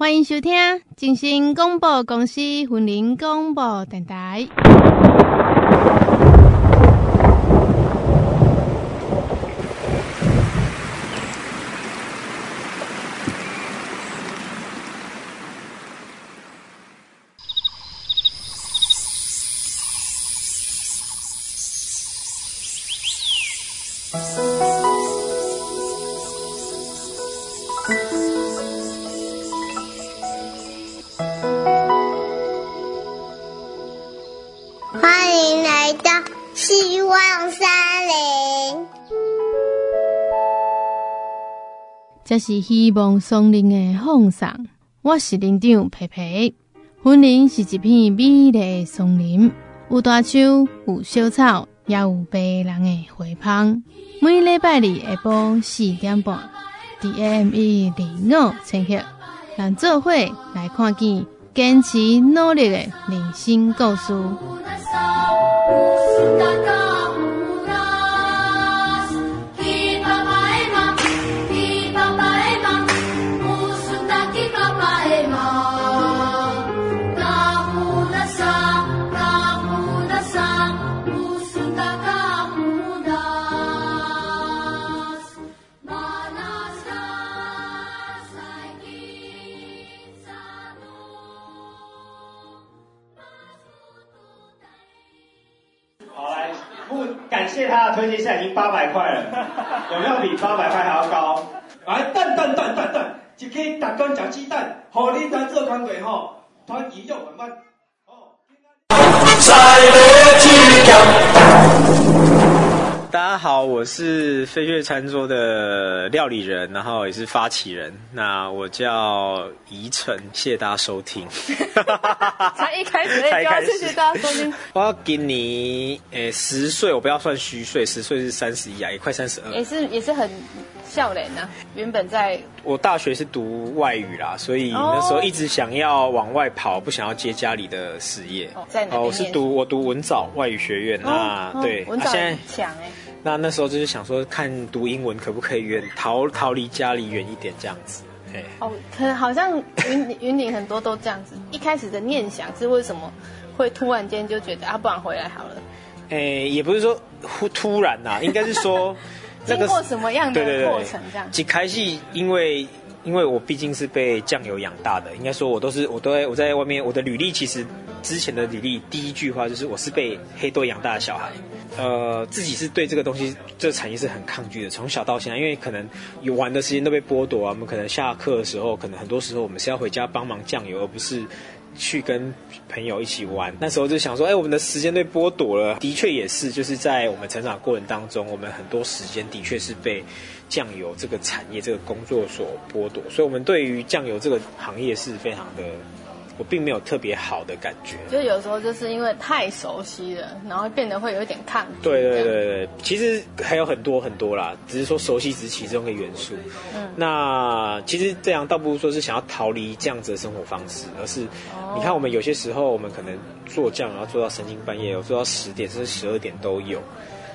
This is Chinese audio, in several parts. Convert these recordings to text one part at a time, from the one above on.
欢迎收听真心广播公司云林广播电台。这是希望松林的风送，我是林长佩佩。森林是一片美丽的松林，有大树，有小草，也有白人的花香。每礼拜二下晡四点半，AM 一零五千赫，让做伙来看见坚持努力的人生故事。他的推荐，现在已经八百块了，有没有比八百块还要高？来，蛋蛋蛋蛋蛋，就可以打工讲鸡蛋，好，你当做团队吼，团体用很慢。大家好，我是飞跃餐桌的料理人，然后也是发起人。那我叫宜晨，谢谢大家收听。才一开始，才开始，谢谢大家收听。我要给你，诶，十岁，我不要算虚岁，十岁是三十一啊，也快三十二。也是，也是很笑脸呢。原本在，我大学是读外语啦，所以那时候一直想要往外跑，不想要接家里的事业。哦，在哪边？我是读我读文藻外语学院，那对，文藻很强哎。那那时候就是想说，看读英文可不可以远逃逃离家里远一点这样子。哦，可好像云 云顶很多都这样子。一开始的念想是为什么会突然间就觉得啊，不然回来好了？哎，也不是说突突然呐、啊，应该是说 经过什么样的过程这样？一开始因为。因为我毕竟是被酱油养大的，应该说我都是我都在我在外面，我的履历其实之前的履历第一句话就是我是被黑豆养大的小孩，呃，自己是对这个东西这个产业是很抗拒的，从小到现在，因为可能有玩的时间都被剥夺啊，我们可能下课的时候，可能很多时候我们是要回家帮忙酱油，而不是去跟朋友一起玩。那时候就想说，哎，我们的时间被剥夺了，的确也是，就是在我们成长过程当中，我们很多时间的确是被。酱油这个产业、这个工作所剥夺，所以我们对于酱油这个行业是非常的，我并没有特别好的感觉。就有时候就是因为太熟悉了，然后变得会有一点抗拒。对对对对，其实还有很多很多啦，只是说熟悉只是其中一个元素。嗯，那其实这样倒不如说是想要逃离这样子的生活方式，而是、哦、你看我们有些时候我们可能做酱，然后做到深更半夜，有做到十点甚至十二点都有。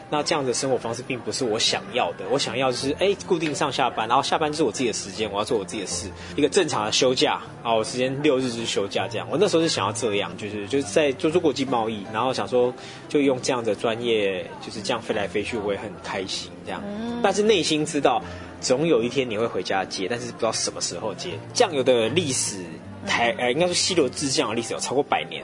那这样的生活方式并不是我想要的，我想要就是哎、欸，固定上下班，然后下班就是我自己的时间，我要做我自己的事，一个正常的休假啊，我时间六日就是休假这样。我那时候是想要这样，就是就是在做做国际贸易，然后想说就用这样的专业，就是这样飞来飞去，我也很开心这样。但是内心知道，总有一天你会回家接，但是不知道什么时候接。酱油的历史，台呃，应该说西螺制酱的历史有超过百年。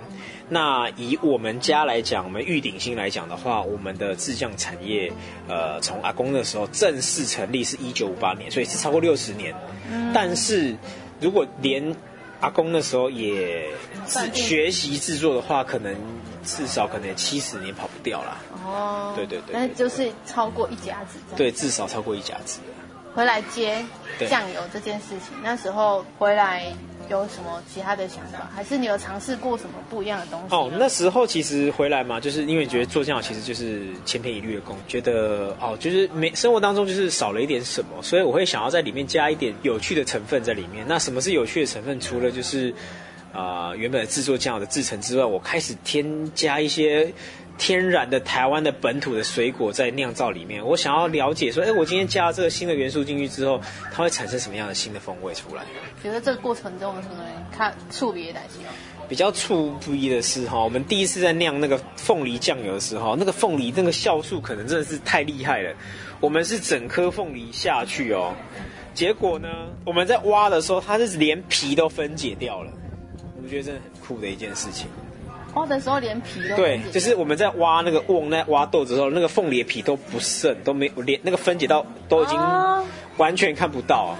那以我们家来讲，我们玉鼎新来讲的话，我们的制酱产业，呃，从阿公的时候正式成立是一九五八年，所以是超过六十年。嗯。但是如果连阿公那时候也自学习制作的话，可能至少可能七十年跑不掉啦。哦。对对对。那就是超过一甲子。对，至少超过一甲子。回来接酱油这件事情，那时候回来。有什么其他的想法？还是你有尝试过什么不一样的东西？哦，那时候其实回来嘛，就是因为觉得做酱油其实就是千篇一律的工，觉得哦，就是每生活当中就是少了一点什么，所以我会想要在里面加一点有趣的成分在里面。那什么是有趣的成分？除了就是啊、原本的制作酱油的制程之外，我开始添加一些。天然的台湾的本土的水果在酿造里面。我想要了解说，哎，我今天加了这个新的元素进去之后，它会产生什么样的新的风味出来？觉得这个过程中可能看触别的东比较触不一的是哈，我们第一次在酿那个凤梨酱油的时候，那个凤梨那个酵素可能真的是太厉害了。我们是整颗凤梨下去哦，结果呢，我们在挖的时候，它是连皮都分解掉了。我觉得真的很酷的一件事情。挖的时候连皮都对，就是我们在挖那个瓮，那挖豆子的时候，那个凤梨的皮都不剩，都没连那个分解到都已经完全看不到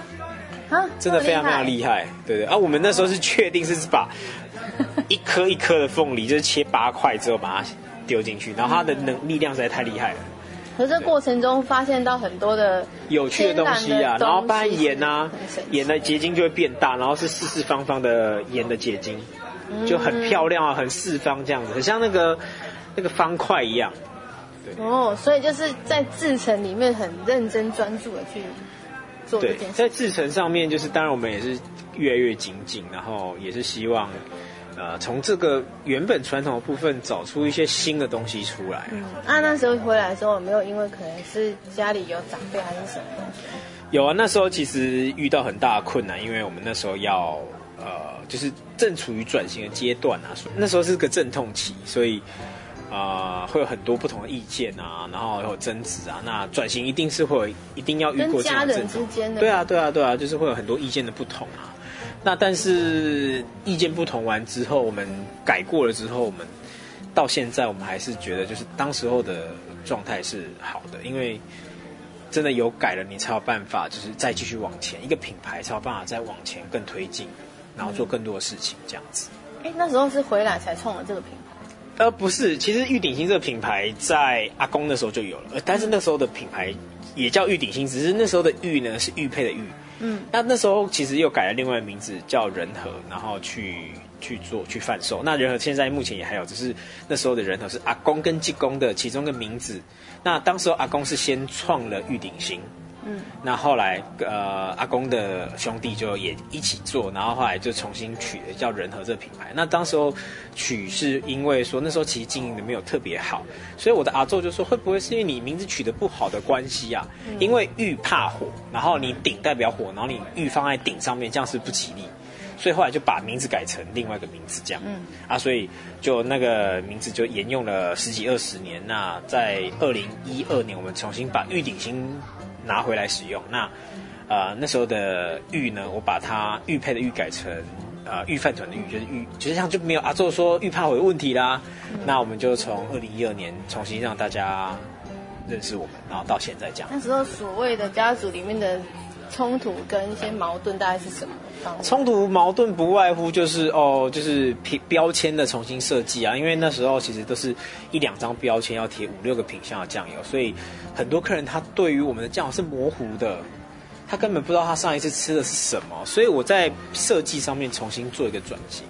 啊，真的非常非常厉害。对对啊，我们那时候是确定是把。一颗一颗的凤梨，就是切八块之后把它丢进去，然后它的能力量实在太厉害了。可是这过程中发现到很多的有趣的东西啊，然后包含盐啊，盐的结晶就会变大，然后是四四方方的盐的结晶，就很漂亮啊，很四方这样子，很像那个那个方块一样。对哦，所以就是在制程里面很认真专注的去做这件事。对，在制程上面，就是当然我们也是越来越精进，然后也是希望。呃，从这个原本传统的部分找出一些新的东西出来。嗯，啊，那时候回来的时候有没有因为可能是家里有长辈还是什么东西？有啊，那时候其实遇到很大的困难，因为我们那时候要呃，就是正处于转型的阶段啊，所以那时候是个阵痛期，所以啊、呃，会有很多不同的意见啊，然后有争执啊。那转型一定是会有一定要遇过这样的阵痛。跟家人之间的。对啊，对啊，对啊，就是会有很多意见的不同啊。那但是意见不同完之后，我们改过了之后，我们到现在我们还是觉得就是当时候的状态是好的，因为真的有改了，你才有办法就是再继续往前，一个品牌才有办法再往前更推进，然后做更多的事情这样子。哎、嗯，那时候是回来才创了这个品牌？呃，不是，其实玉鼎新这个品牌在阿公那时候就有了，但是那时候的品牌也叫玉鼎新，只是那时候的玉呢是玉佩的玉。嗯，那那时候其实又改了另外的名字叫仁和，然后去去做去贩售。那仁和现在目前也还有，只是那时候的仁和是阿公跟济公的其中一个名字。那当时候阿公是先创了玉鼎新。嗯，那后来呃，阿公的兄弟就也一起做，然后后来就重新取了叫仁和这个品牌。那当时候取是因为说那时候其实经营的没有特别好，所以我的阿祖就说会不会是因为你名字取得不好的关系啊？嗯、因为玉怕火，然后你鼎代表火，然后你玉放在鼎上面，这样是不吉利。所以后来就把名字改成另外一个名字，这样。嗯啊，所以就那个名字就沿用了十几二十年。那在二零一二年，我们重新把玉鼎新。拿回来使用，那，呃，那时候的玉呢，我把它玉佩的玉改成，呃，玉饭团的玉，就是玉，就是像就没有阿座说玉怕火的问题啦。嗯、那我们就从二零一二年重新让大家认识我们，然后到现在这样。那时候所谓的家族里面的冲突跟一些矛盾大概是什么？冲突矛盾不外乎就是哦，就是标标签的重新设计啊，因为那时候其实都是一两张标签要贴五六个品相的酱油，所以很多客人他对于我们的酱油是模糊的，他根本不知道他上一次吃的是什么，所以我在设计上面重新做一个转型，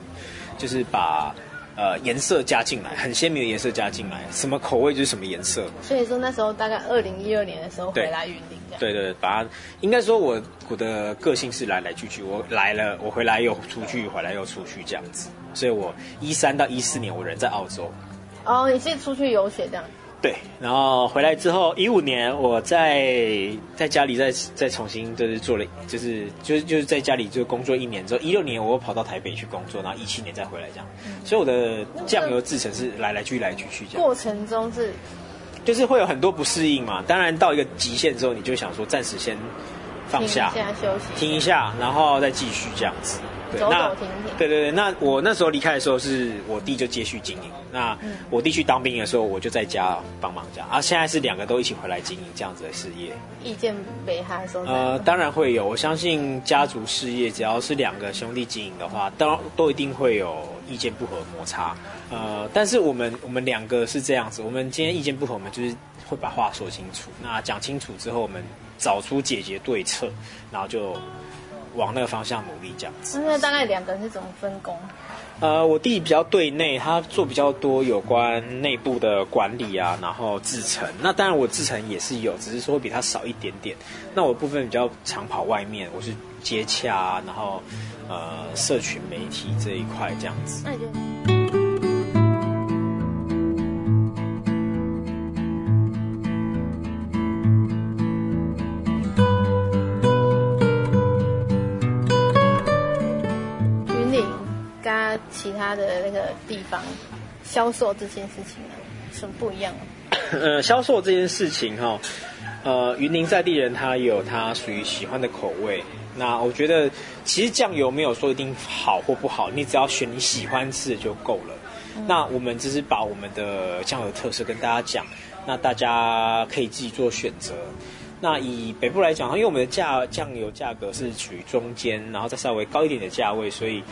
就是把。呃，颜色加进来，很鲜明的颜色加进来，什么口味就是什么颜色。所以说那时候大概二零一二年的时候回来云林这样。对对对，把它应该说我我的个性是来来去去，我来了我回来又出去，回来又出去这样子。所以我一三到一四年我人在澳洲。哦，你是出去游学这样。对，然后回来之后，一五年我在在家里再再重新就是做了，就是就是就是在家里就工作一年之后，一六年我又跑到台北去工作，然后一七年再回来这样。嗯、所以我的酱油制成是来来去来去去这样。过程中是，就是会有很多不适应嘛。当然到一个极限之后，你就想说暂时先放下，停一下休息，停一下，然后再继续这样子。对，走走停停。对对对，那我那时候离开的时候，是我弟就接续经营。那我弟去当兵的时候，我就在家帮忙这样。啊，现在是两个都一起回来经营这样子的事业。意见没还说？呃，当然会有。我相信家族事业，只要是两个兄弟经营的话，都都一定会有意见不合摩擦。呃，但是我们我们两个是这样子，我们今天意见不合，我们就是会把话说清楚。那讲清楚之后，我们找出解决对策，然后就。往那个方向努力，这样子。那大概两个人是怎么分工？呃，我弟比较对内，他做比较多有关内部的管理啊，然后制程。那当然我制程也是有，只是说比他少一点点。那我部分比较常跑外面，我是接洽啊，然后呃，社群媒体这一块这样子。那就。其他的那个地方销售这件事情呢，什么不一样？呃，销售这件事情哈，呃，云林在地人他有他属于喜欢的口味。那我觉得，其实酱油没有说一定好或不好，你只要选你喜欢吃的就够了。嗯、那我们只是把我们的酱油特色跟大家讲，那大家可以自己做选择。那以北部来讲，因为我们的价酱油价格是处于中间，然后再稍微高一点的价位，所以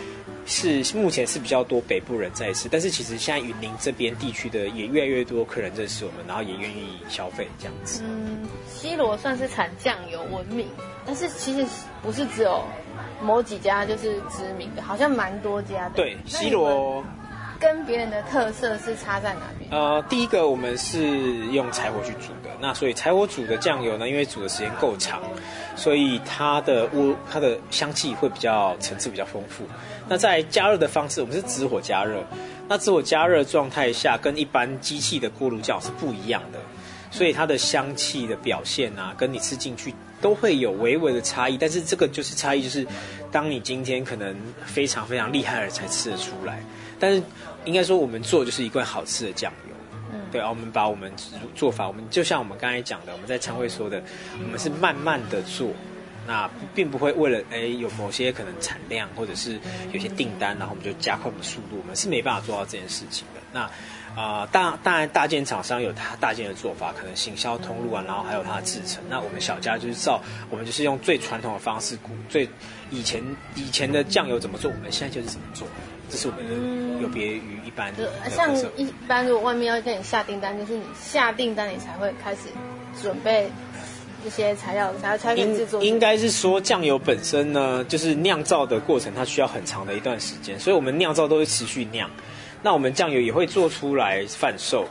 是目前是比较多北部人在吃。但是其实现在云林这边地区的也越来越多客人认识我们，然后也愿意消费这样子。嗯，西罗算是产酱油闻名，但是其实不是只有某几家就是知名的，好像蛮多家的。对，西罗。跟别人的特色是差在哪边？呃，第一个我们是用柴火去煮的，那所以柴火煮的酱油呢，因为煮的时间够长，所以它的味它的香气会比较层次比较丰富。那在加热的方式，我们是直火加热，那直火加热状态下跟一般机器的锅炉酱是不一样的，所以它的香气的表现啊，跟你吃进去都会有微微的差异。但是这个就是差异，就是当你今天可能非常非常厉害的人才吃得出来，但是。应该说，我们做就是一罐好吃的酱油。对啊，我们把我们做法，我们就像我们刚才讲的，我们在餐会说的，我们是慢慢的做，那并不会为了哎有某些可能产量或者是有些订单，然后我们就加快我们的速度，我们是没办法做到这件事情的。那啊，当、呃、当然大件厂商有他大件的做法，可能行销通路啊，然后还有它的制程。那我们小家就是照我们就是用最传统的方式，最以前以前的酱油怎么做，我们现在就是怎么做。这是我们的有别于一般的、嗯，像一般如果外面要跟你下订单，就是你下订单你才会开始准备一些材料，才才可以制作。应该是说酱油本身呢，就是酿造的过程，它需要很长的一段时间，所以我们酿造都会持续酿。那我们酱油也会做出来贩售，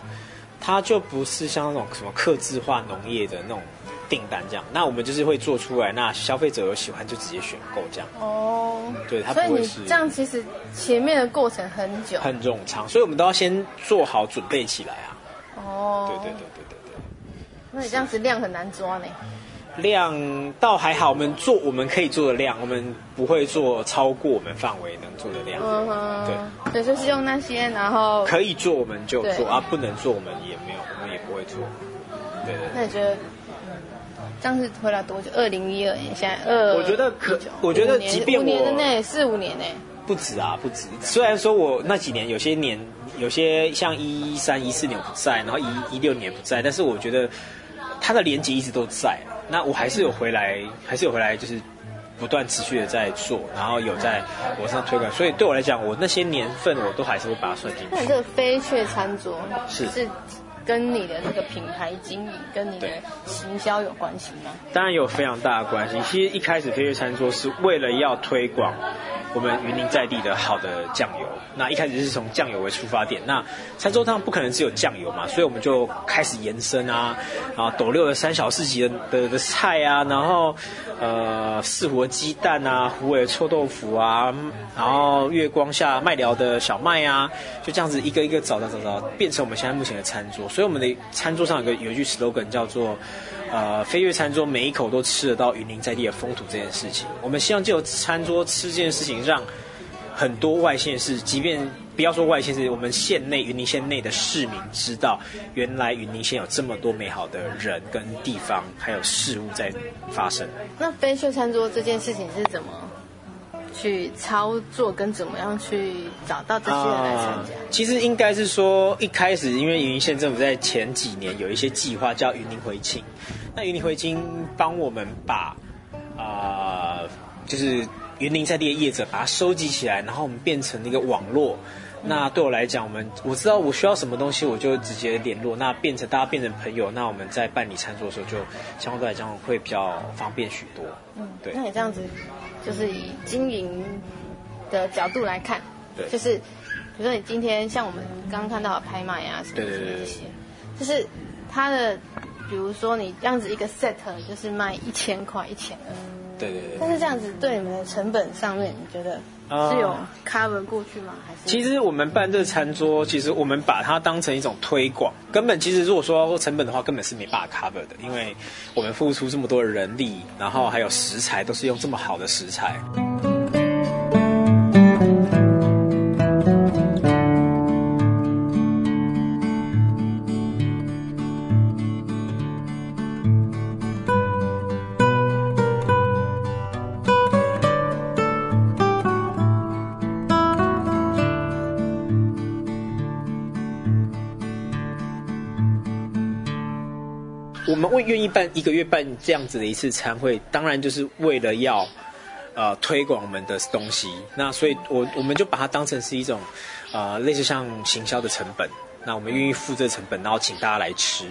它就不是像那种什么客制化农业的那种。订单这样，那我们就是会做出来，那消费者有喜欢就直接选购这样。哦，对，它不会是。所以你这样其实前面的过程很久，很冗长，所以我们都要先做好准备起来啊。哦，对对对对对对。那你这样子量很难抓呢？量倒还好，我们做我们可以做的量，我们不会做超过我们范围能做的量。嗯哼，对，对，就是用那些，然后可以做我们就做啊，不能做我们也没有，我们也不会做。对对。那你觉得？这样是回来多久？二零一二年，现在二。我觉得可，我觉得即便我五年内四五年内不止啊，不止。虽然说我那几年有些年，有些像一三一四年不在，然后一一六年不在，但是我觉得他的连接一直都在。那我还是有回来，还是有回来，就是不断持续的在做，然后有在网上推广。所以对我来讲，我那些年份我都还是会把它算进去。那这个飞雀餐桌是是。跟你的那个品牌经营，跟你的行销有关系吗？当然有非常大的关系。其实一开始飞跃餐桌是为了要推广我们云林在地的好的酱油。那一开始是从酱油为出发点。那餐桌上不可能只有酱油嘛，所以我们就开始延伸啊，啊斗六的三小四级的的的菜啊，然后呃四活鸡蛋啊，虎尾臭豆腐啊，然后月光下麦寮的小麦啊，就这样子一个一个找找找找，变成我们现在目前的餐桌。所以我们的餐桌上有个有一句 slogan 叫做，呃，飞跃餐桌每一口都吃得到云林在地的风土这件事情。我们希望借由餐桌吃这件事情，让很多外县市，即便不要说外县市，我们县内云林县内的市民知道，原来云林县有这么多美好的人跟地方，还有事物在发生。那飞跃餐桌这件事情是怎么？去操作跟怎么样去找到这些人来参加？呃，其实应该是说一开始，因为云林县政府在前几年有一些计划叫云林回青，那云林回青帮我们把啊、呃，就是云林在地的业者把它收集起来，然后我们变成一个网络。那对我来讲，我们我知道我需要什么东西，我就直接联络。那变成大家变成朋友，那我们在办理餐桌的时候，就相对来讲会比较方便许多。嗯，对。那你这样子，就是以经营的角度来看，对，就是比如说你今天像我们刚刚看到的拍卖啊什么什么这些，就是它的，比如说你这样子一个 set 就是卖一千块一千二，对对对。但是这样子对你们的成本上面，你觉得？是有 cover 过去吗？还是？其实我们办这餐桌，其实我们把它当成一种推广。根本其实如果说成本的话，根本是没办法 cover 的，因为我们付出这么多的人力，然后还有食材都是用这么好的食材。愿意办一个月办这样子的一次餐会，当然就是为了要呃推广我们的东西。那所以我我们就把它当成是一种呃类似像行销的成本。那我们愿意付这个成本，然后请大家来吃。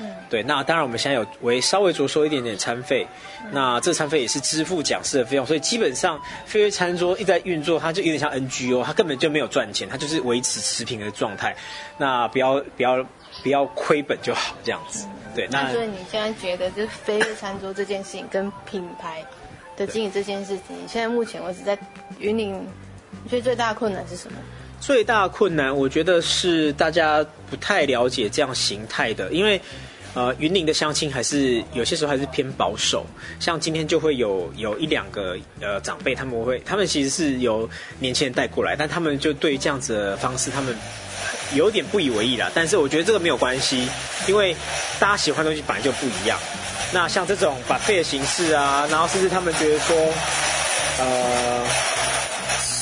嗯，对。那当然我们现在有为稍微着收一点点餐费。嗯、那这餐费也是支付讲师的费用，所以基本上飞跃餐桌一直在运作，它就有点像 NGO，它根本就没有赚钱，它就是维持持平的状态。那不要不要不要亏本就好，这样子。嗯、对。那所以你现在觉得，就是飞跃餐桌这件事情跟品牌的经营这件事情，你现在目前为止在云林，你觉得最大的困难是什么？最大的困难，我觉得是大家不太了解这样形态的，因为，呃，云林的相亲还是有些时候还是偏保守。像今天就会有有一两个呃长辈，他们会，他们其实是由年轻人带过来，但他们就对这样子的方式，他们有点不以为意啦。但是我觉得这个没有关系，因为大家喜欢的东西本来就不一样。那像这种把费的形式啊，然后甚至他们觉得说，呃。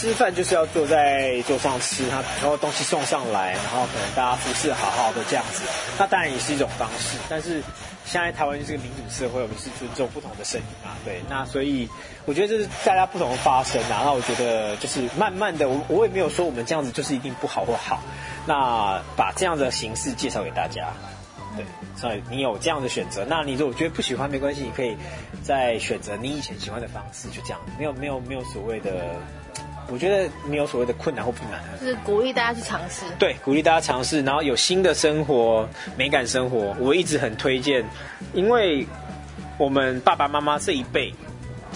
吃饭就是要坐在桌上吃，他然后东西送上来，然后可能大家服侍好好的这样子，那当然也是一种方式。但是现在台湾就是个民主社会，我们是尊重不同的声音嘛，对。那所以我觉得这是大家不同的发声啊。那我觉得就是慢慢的，我我也没有说我们这样子就是一定不好或好。那把这样的形式介绍给大家，对。所以你有这样的选择，那你如果觉得不喜欢没关系，你可以再选择你以前喜欢的方式，就这样，没有没有没有所谓的。我觉得没有所谓的困难或不难，就是鼓励大家去尝试。对，鼓励大家尝试，然后有新的生活、美感生活，我一直很推荐，因为我们爸爸妈妈这一辈，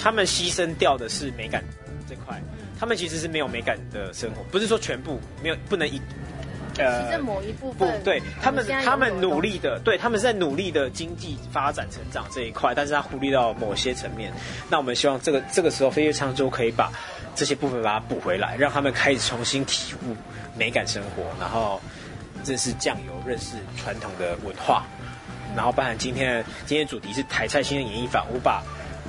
他们牺牲掉的是美感这块，他们其实是没有美感的生活，不是说全部没有，不能一。呃，其实某一部分，不对，他们他们努力的，对，他们是在努力的经济发展成长这一块，但是他忽略到某些层面。那我们希望这个这个时候飞跃餐桌可以把这些部分把它补回来，让他们开始重新体悟美感生活，然后认识酱油，认识传统的文化，然后包含今天的今天主题是台菜新的演绎法，我把。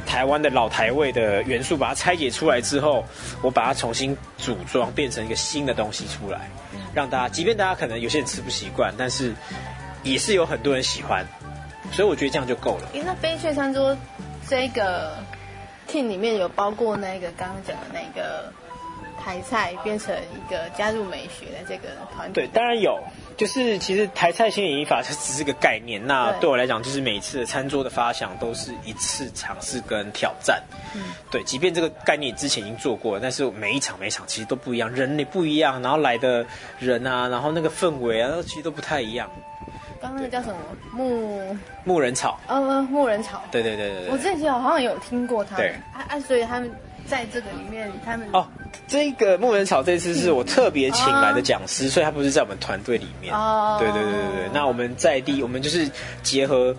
台湾的老台味的元素，把它拆解出来之后，我把它重新组装，变成一个新的东西出来，让大家，即便大家可能有些人吃不习惯，但是也是有很多人喜欢，所以我觉得这样就够了。那飞雀餐桌这个 team 里面有包括那个刚刚讲的那个台菜，变成一个加入美学的这个团队？对，当然有。就是其实台菜新演绎法它只是个概念，那对我来讲，就是每一次的餐桌的发想都是一次尝试跟挑战。嗯，对，即便这个概念之前已经做过了，但是每一场每一场其实都不一样，人也不一样，然后来的人啊，然后那个氛围啊，其实都不太一样。刚刚那个叫什么木木人草？呃，木人草。对对对对对。我之前好像有听过他们。对。啊啊，所以他们。在这个里面，他们哦，这个木人草这次是我特别请来的讲师，嗯、所以他不是在我们团队里面。哦，对对对对对。那我们在地，我们就是结合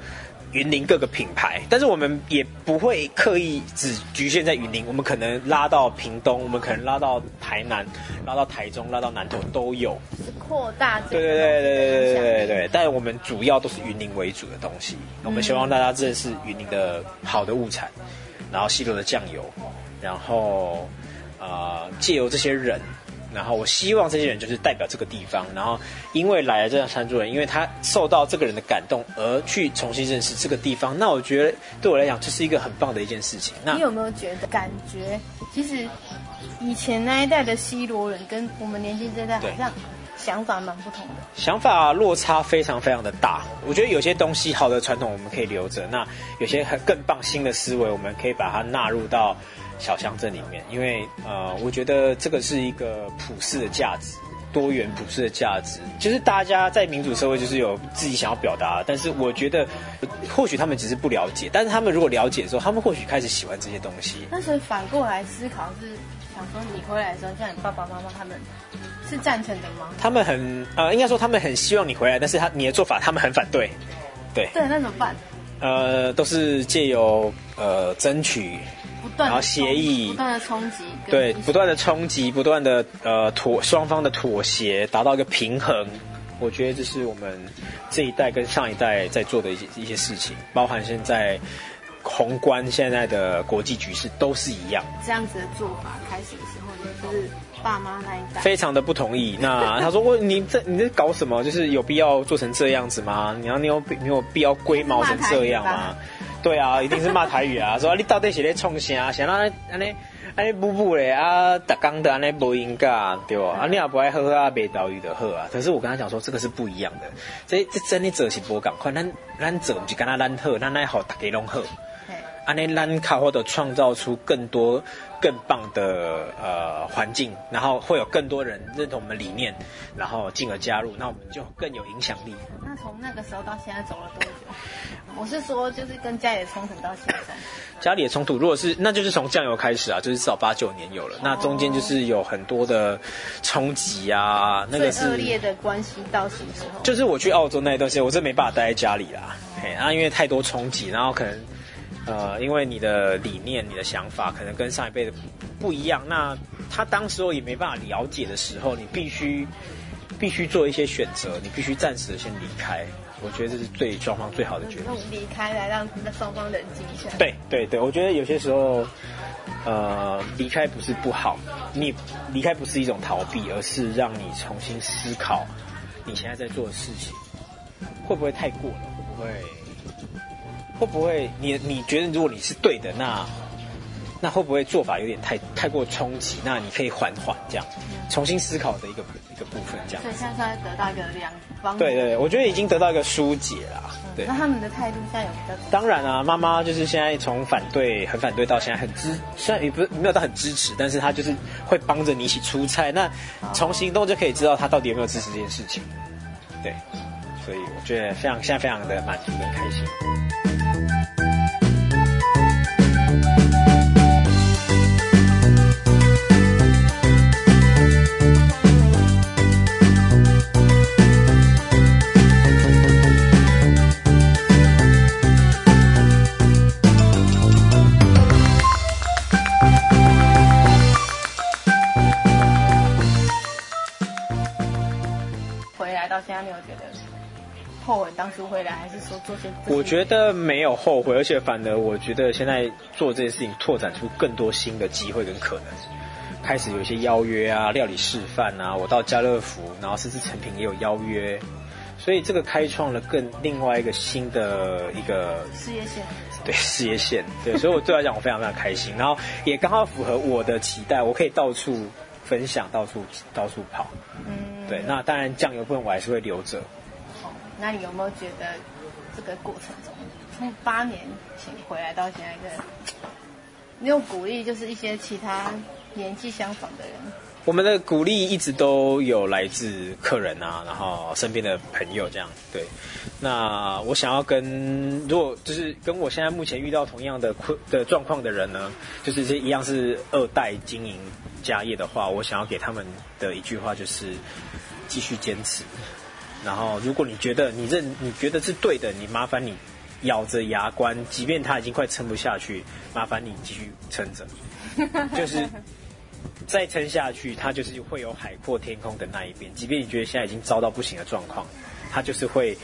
云林各个品牌，但是我们也不会刻意只局限在云林，我们可能拉到屏东，我们可能拉到台南，拉到台中，拉到南投都有。是扩大。对对对对对对对对。但我们主要都是云林为主的东西，我们希望大家认识云林的好的物产，然后西流的酱油。然后，呃，借由这些人，然后我希望这些人就是代表这个地方，然后因为来了这样餐桌人，因为他受到这个人的感动而去重新认识这个地方，那我觉得对我来讲这是一个很棒的一件事情。那你有没有觉得感觉，其实以前那一代的西罗人跟我们年轻这一代好像想法蛮不同的，想法落差非常非常的大。我觉得有些东西好的传统我们可以留着，那有些很更棒新的思维，我们可以把它纳入到。小乡镇里面，因为呃，我觉得这个是一个普世的价值，多元普世的价值，就是大家在民主社会就是有自己想要表达，但是我觉得或许他们只是不了解，但是他们如果了解的时候，他们或许开始喜欢这些东西。但是反过来思考是想说，你回来的时候，像你爸爸妈妈他们是赞成的吗？他们很呃，应该说他们很希望你回来，但是他你的做法他们很反对，对对，那怎么办？呃，都是借由呃争取。然后协议不断的冲击，对，不断的冲击，不断的呃妥双方的妥协，达到一个平衡。我觉得这是我们这一代跟上一代在做的一些一些事情，包含现在宏观现在的国际局势都是一样。这样子的做法开始的时候，就是爸妈那一代，非常的不同意。那他说：“我你这你在搞什么？就是有必要做成这样子吗？你要你有你有必要龟毛成这样吗？”对啊，一定是骂台语啊！说你到底是在冲啥？想让安尼安尼补补嘞啊！打钢的安尼不应该对吧？啊，你也不爱喝喝啊，北岛语的喝啊。可是我跟他讲说，这个是不一样的。这这真的做是不赶快，咱咱做就跟他咱喝，咱爱好大家拢喝。安尼咱卡或者创造出更多。更棒的呃环境，然后会有更多人认同我们理念，然后进而加入，那我们就更有影响力。那从那个时候到现在走了多久？我是说，就是跟家里的冲突到现在。家里的冲突，如果是那就是从酱油开始啊，就是至少八九年有了。哦、那中间就是有很多的冲击啊，那个是恶劣的关系到什么时候？就是我去澳洲那一段时间，我真没办法待在家里啦。嘿，啊，因为太多冲击，然后可能。呃，因为你的理念、你的想法可能跟上一辈的不一样，那他当时候也没办法了解的时候，你必须必须做一些选择，你必须暂时的先离开。我觉得这是最双方最好的决定。用离开来让双方冷静一下。对对对，我觉得有些时候，呃，离开不是不好，你离开不是一种逃避，而是让你重新思考你现在在做的事情会不会太过了，会不会？会不会你你觉得如果你是对的，那那会不会做法有点太太过冲击？那你可以缓缓这样，重新思考的一个一个部分这样。所以现在得到一个两方。对对，我觉得已经得到一个疏解了。对。那他们的态度现在有比较？当然啊，妈妈就是现在从反对很反对到现在很支，虽然也不是没有到很支持，但是他就是会帮着你一起出差。那从行动就可以知道他到底有没有支持这件事情。对，所以我觉得非常现在非常的满足跟开心。我觉得没有后悔，而且反而我觉得现在做这件事情，拓展出更多新的机会跟可能。开始有一些邀约啊，料理示范啊，我到家乐福，然后甚至成品也有邀约，所以这个开创了更另外一个新的一个事业线。对，事业线，对，所以我对我来讲，我非常非常开心，然后也刚好符合我的期待，我可以到处分享，到处到处跑。嗯，对，那当然酱油部分我还是会留着。那你有没有觉得这个过程中，从八年前回来到现在，个你有鼓励就是一些其他年纪相仿的人？我们的鼓励一直都有来自客人啊，然后身边的朋友这样。对，那我想要跟如果就是跟我现在目前遇到同样的困的状况的人呢，就是这一样是二代经营家业的话，我想要给他们的一句话就是继续坚持。然后，如果你觉得你认你觉得是对的，你麻烦你咬着牙关，即便他已经快撑不下去，麻烦你继续撑着，就是再撑下去，他就是会有海阔天空的那一边。即便你觉得现在已经糟到不行的状况，他就是会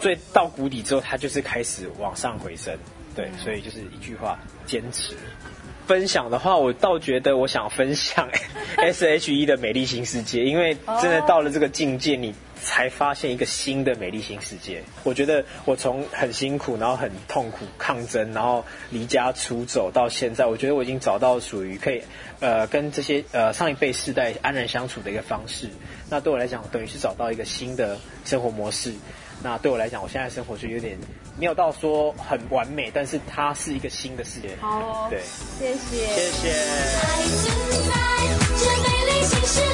最到谷底之后，他就是开始往上回升。对，所以就是一句话：坚持。分享的话，我倒觉得我想分享 S H E 的美丽新世界，因为真的到了这个境界，你才发现一个新的美丽新世界。我觉得我从很辛苦，然后很痛苦抗争，然后离家出走到现在，我觉得我已经找到属于可以呃跟这些呃上一辈世代安然相处的一个方式。那对我来讲，等于是找到一个新的生活模式。那对我来讲，我现在生活就有点没有到说很完美，但是它是一个新的世界。好哦，对，谢谢，谢谢。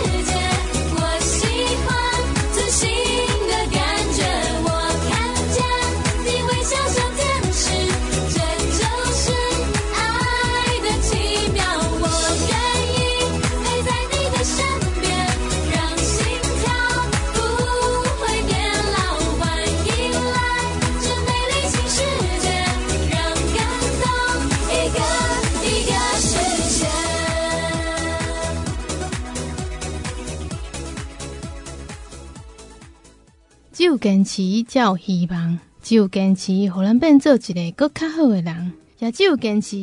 坚持才有希望，只有坚持，互咱变做一个更较好的人，也只有坚持，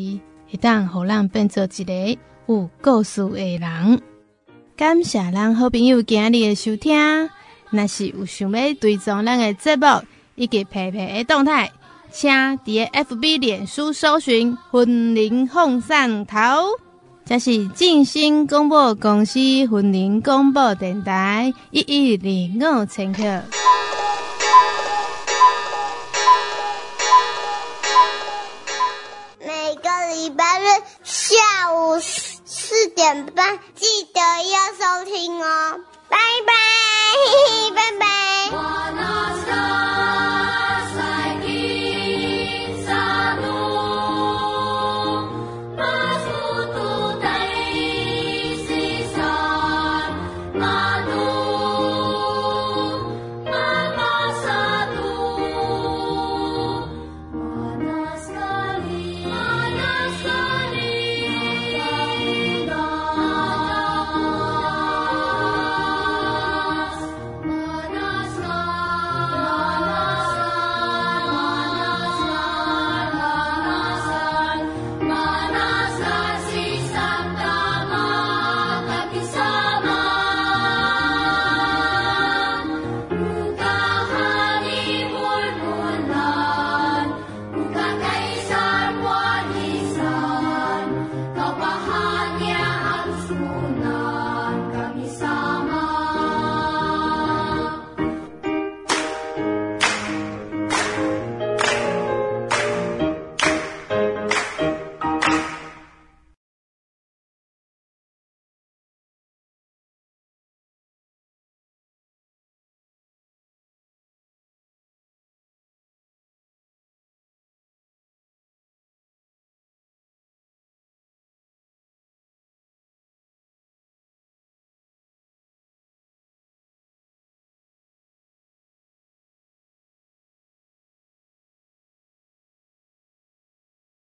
会当互咱变做一个有故事的人。感谢咱好朋友今日的收听。若是有想要追踪咱的节目以及佩佩的动态，请伫 FB 脸书搜寻“云林凤送头”。这是正声广播公司云林广播电台一一零五千克。下午四四点半记得要收听哦。拜拜拜拜。